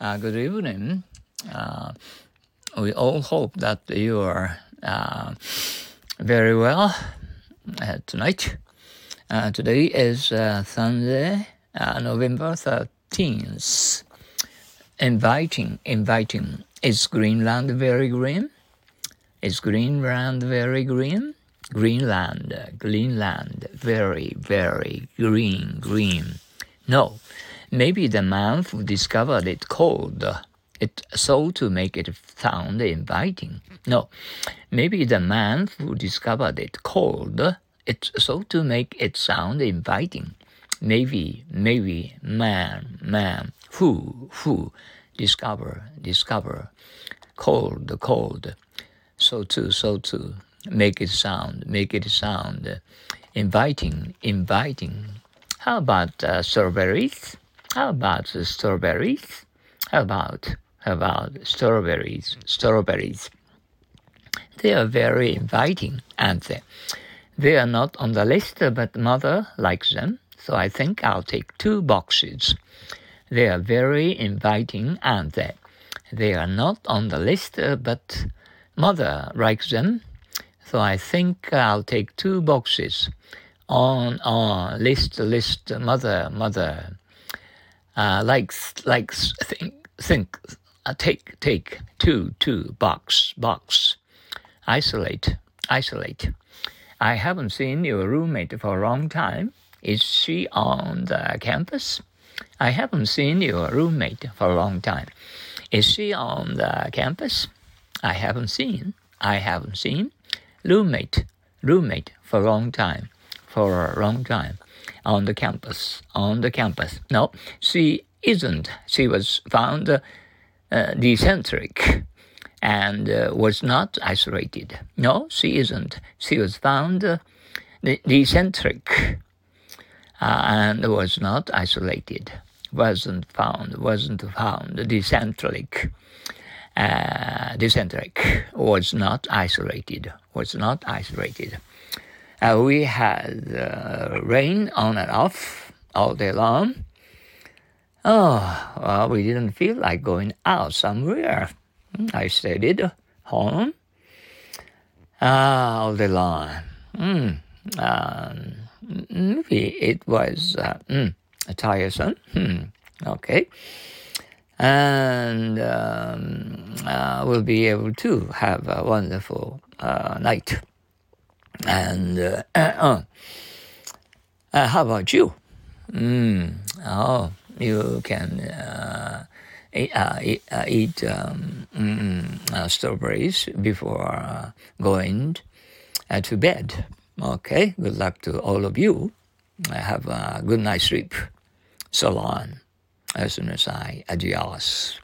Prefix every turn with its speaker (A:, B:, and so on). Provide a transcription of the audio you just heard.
A: Uh, good evening. Uh, we all hope that you are uh, very well uh, tonight. Uh, today is uh, Sunday, November 13th. Inviting, inviting. Is Greenland very green? Is Greenland very green? Greenland, Greenland, very, very green, green. No, maybe the man who discovered it called it so to make it sound inviting. No, maybe the man who discovered it called it so to make it sound inviting. Maybe, maybe man, man, who, who, discover, discover, cold, cold, so to, so to, make it sound, make it sound inviting, inviting. How about uh, strawberries? How about the strawberries? How about how about strawberries? Strawberries. They are very inviting, aren't they? They are not on the list, but mother likes them, so I think I'll take two boxes. They are very inviting, aren't they? They are not on the list, but mother likes them, so I think I'll take two boxes. On, on, list, list, mother, mother uh, likes likes think think uh, take take two two box box isolate isolate. I haven't seen your roommate for a long time. Is she on the campus? I haven't seen your roommate for a long time. Is she on the campus? I haven't seen. I haven't seen. Roommate, roommate for a long time, for a long time on the campus, on the campus. No, she isn't. She was found uh, decentric and uh, was not isolated. No, she isn't. She was found uh, decentric uh, and was not isolated. Wasn't found, wasn't found decentric. Uh, decentric was not isolated, was not isolated. Uh, we had uh, rain on and off all day long. Oh, well, we didn't feel like going out somewhere. I stayed at home uh, all day long. Mm, um, maybe it was uh, mm, tiresome. Hmm, okay. And um, uh, we'll be able to have a wonderful uh, night. And uh, uh, uh, how about you? Mm, oh, you can uh, eat, uh, uh, eat um, mm, strawberries before going to bed. Okay, good luck to all of you. Have a good night's sleep. So long. As soon as I adios.